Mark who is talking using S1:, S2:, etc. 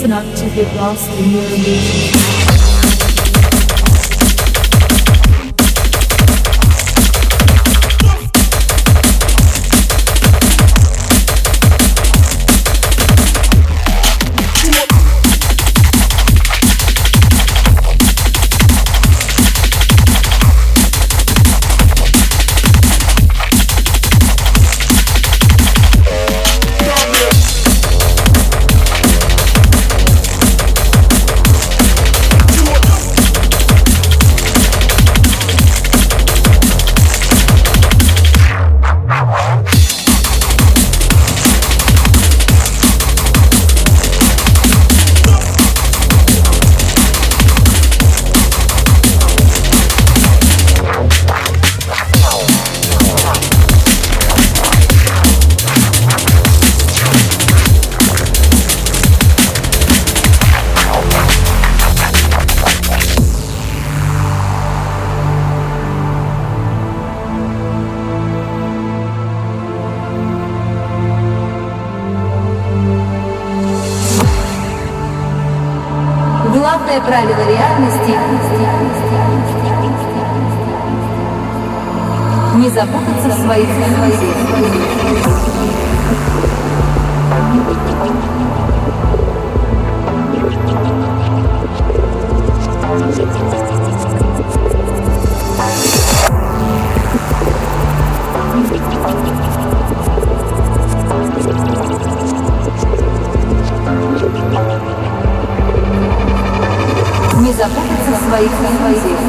S1: Listen up to get lost in your illusions. Главное правило реальности не запутаться в своих иллюзиях. запутаться в своих мыслях.